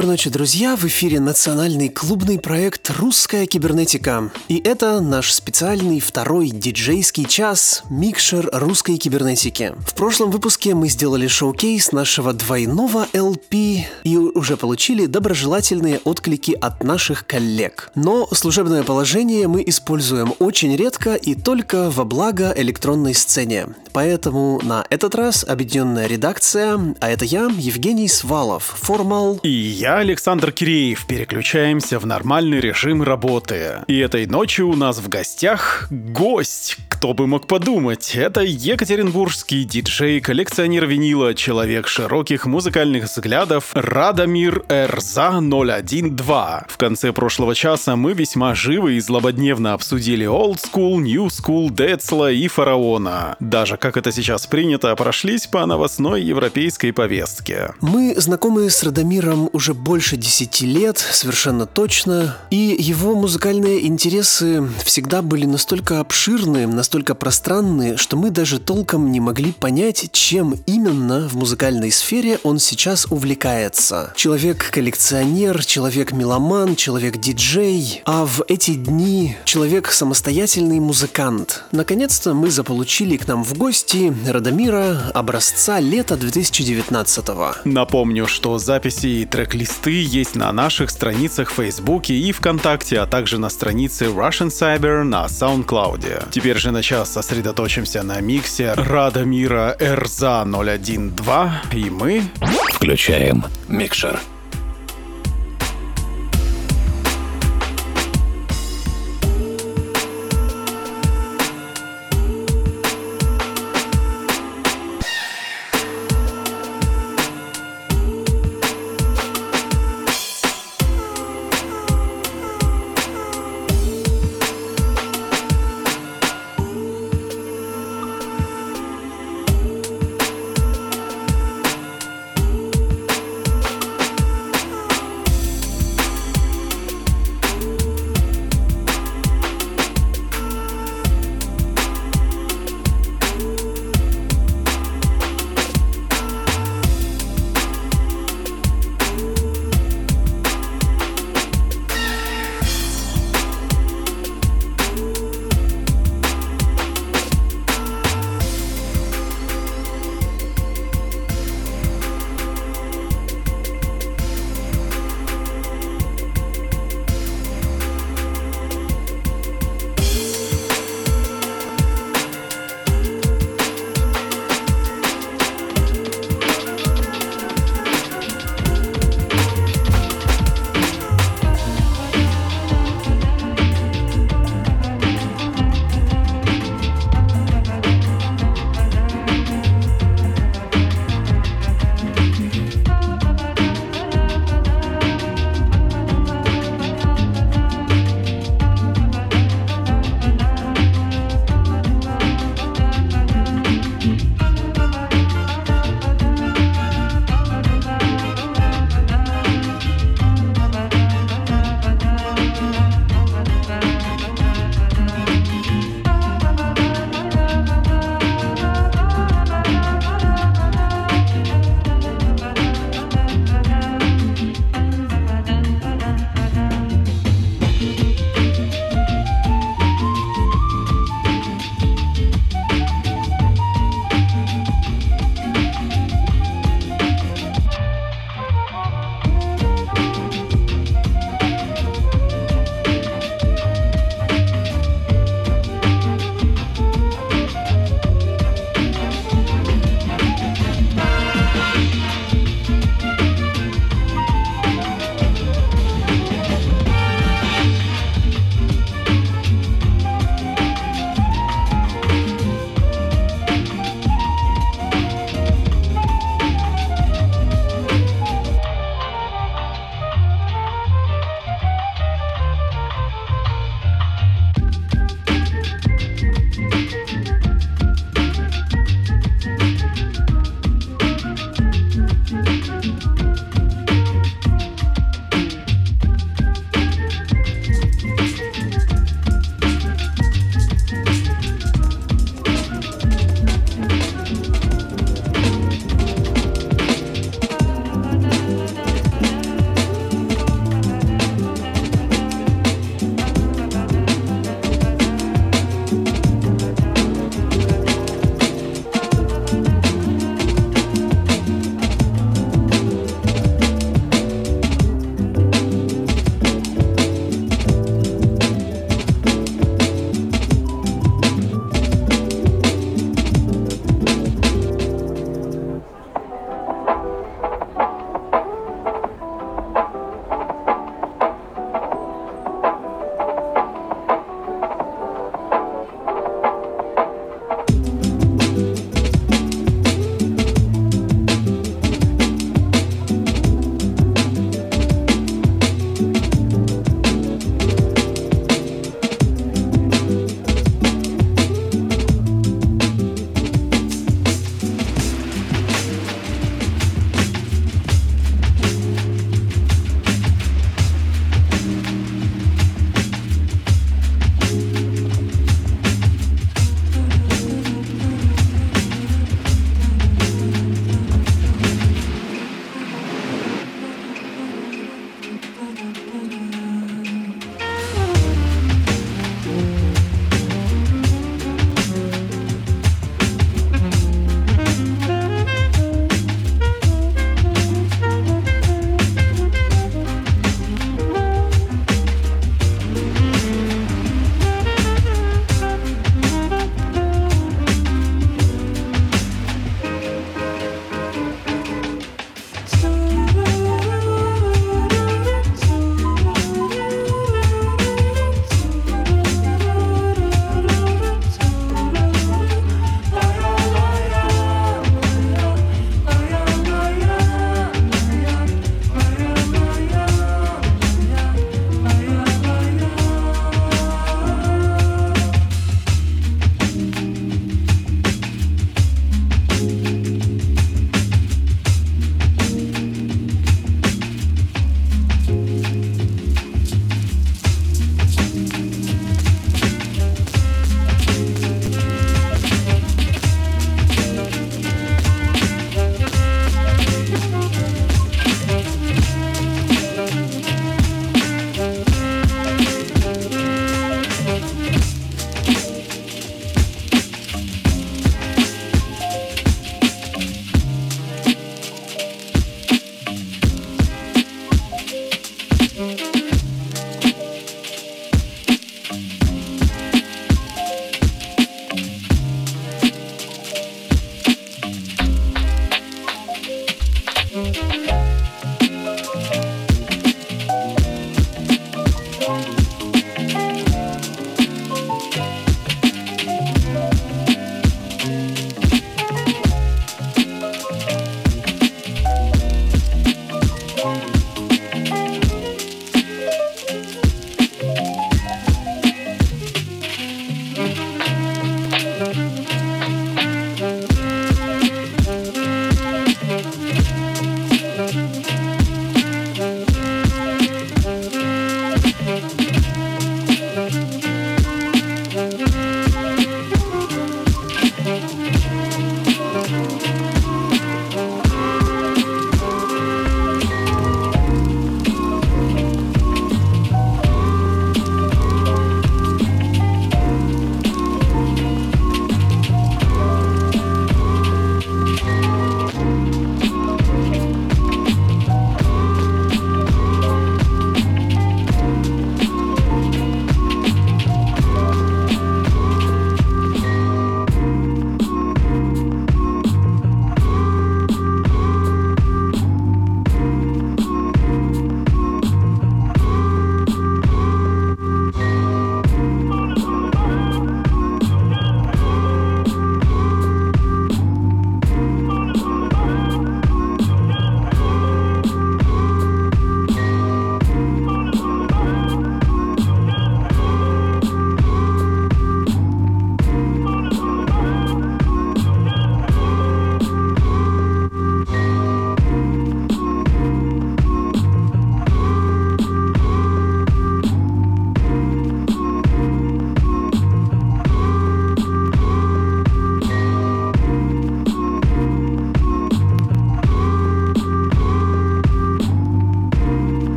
Доброй ночи, друзья! В эфире национальный клубный проект «Русская кибернетика». И это наш специальный второй диджейский час «Микшер русской кибернетики». В прошлом выпуске мы сделали шоу-кейс нашего двойного LP и уже получили доброжелательные отклики от наших коллег. Но служебное положение мы используем очень редко и только во благо электронной сцене. Поэтому на этот раз объединенная редакция, а это я, Евгений Свалов, формал и я, Александр Киреев, переключаемся в нормальный режим работы. И этой ночью у нас в гостях гость, кто бы мог подумать, это екатеринбургский диджей, коллекционер винила, человек широких музыкальных взглядов Радомир Эрза 012. В конце прошлого часа мы весьма живо и злободневно обсудили Old School, New School, Децла и Фараона. Даже, как это сейчас принято, прошлись по новостной европейской повестке. Мы знакомы с Радомиром уже больше десяти лет, совершенно точно, и его музыкальные интересы всегда были настолько обширны, настолько пространны, что мы даже толком не могли понять, чем именно в музыкальной сфере он сейчас увлекается. Человек-коллекционер, человек-меломан, человек-диджей, а в эти дни человек-самостоятельный музыкант. Наконец-то мы заполучили к нам в гости Радомира образца лета 2019 -го. Напомню, что записи и трек листы есть на наших страницах в Фейсбуке и ВКонтакте, а также на странице Russian Cyber на SoundCloud. Теперь же на час сосредоточимся на миксе Рада Мира Эрза 012 и мы включаем микшер.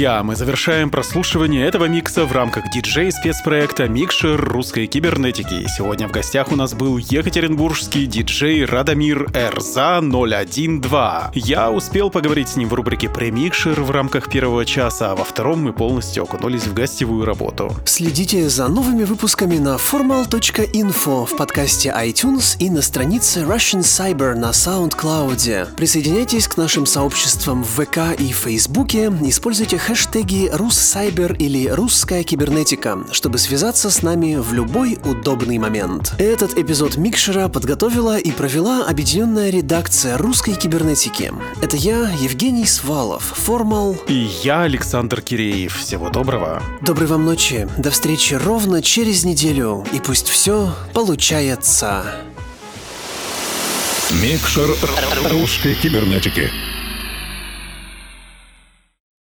Друзья, мы завершаем прослушивание этого микса в рамках диджей-спецпроекта «Микшер русской кибернетики». Сегодня в гостях у нас был екатеринбургский диджей Радомир Эрза 012. Я успел поговорить с ним в рубрике «Премикшер» в рамках первого часа, а во втором мы полностью окунулись в гостевую работу. Следите за новыми выпусками на formal.info в подкасте iTunes и на странице Russian Cyber на SoundCloud. Присоединяйтесь к нашим сообществам в ВК и Фейсбуке, используйте хэштеги «Руссайбер» или «Русская кибернетика», чтобы связаться с нами в любой удобный момент. Этот эпизод Микшера подготовила и провела объединенная редакция русской кибернетики. Это я, Евгений Свалов, Формал. И я, Александр Киреев. Всего доброго. Доброй вам ночи. До встречи ровно через неделю. И пусть все получается. Микшер русской кибернетики.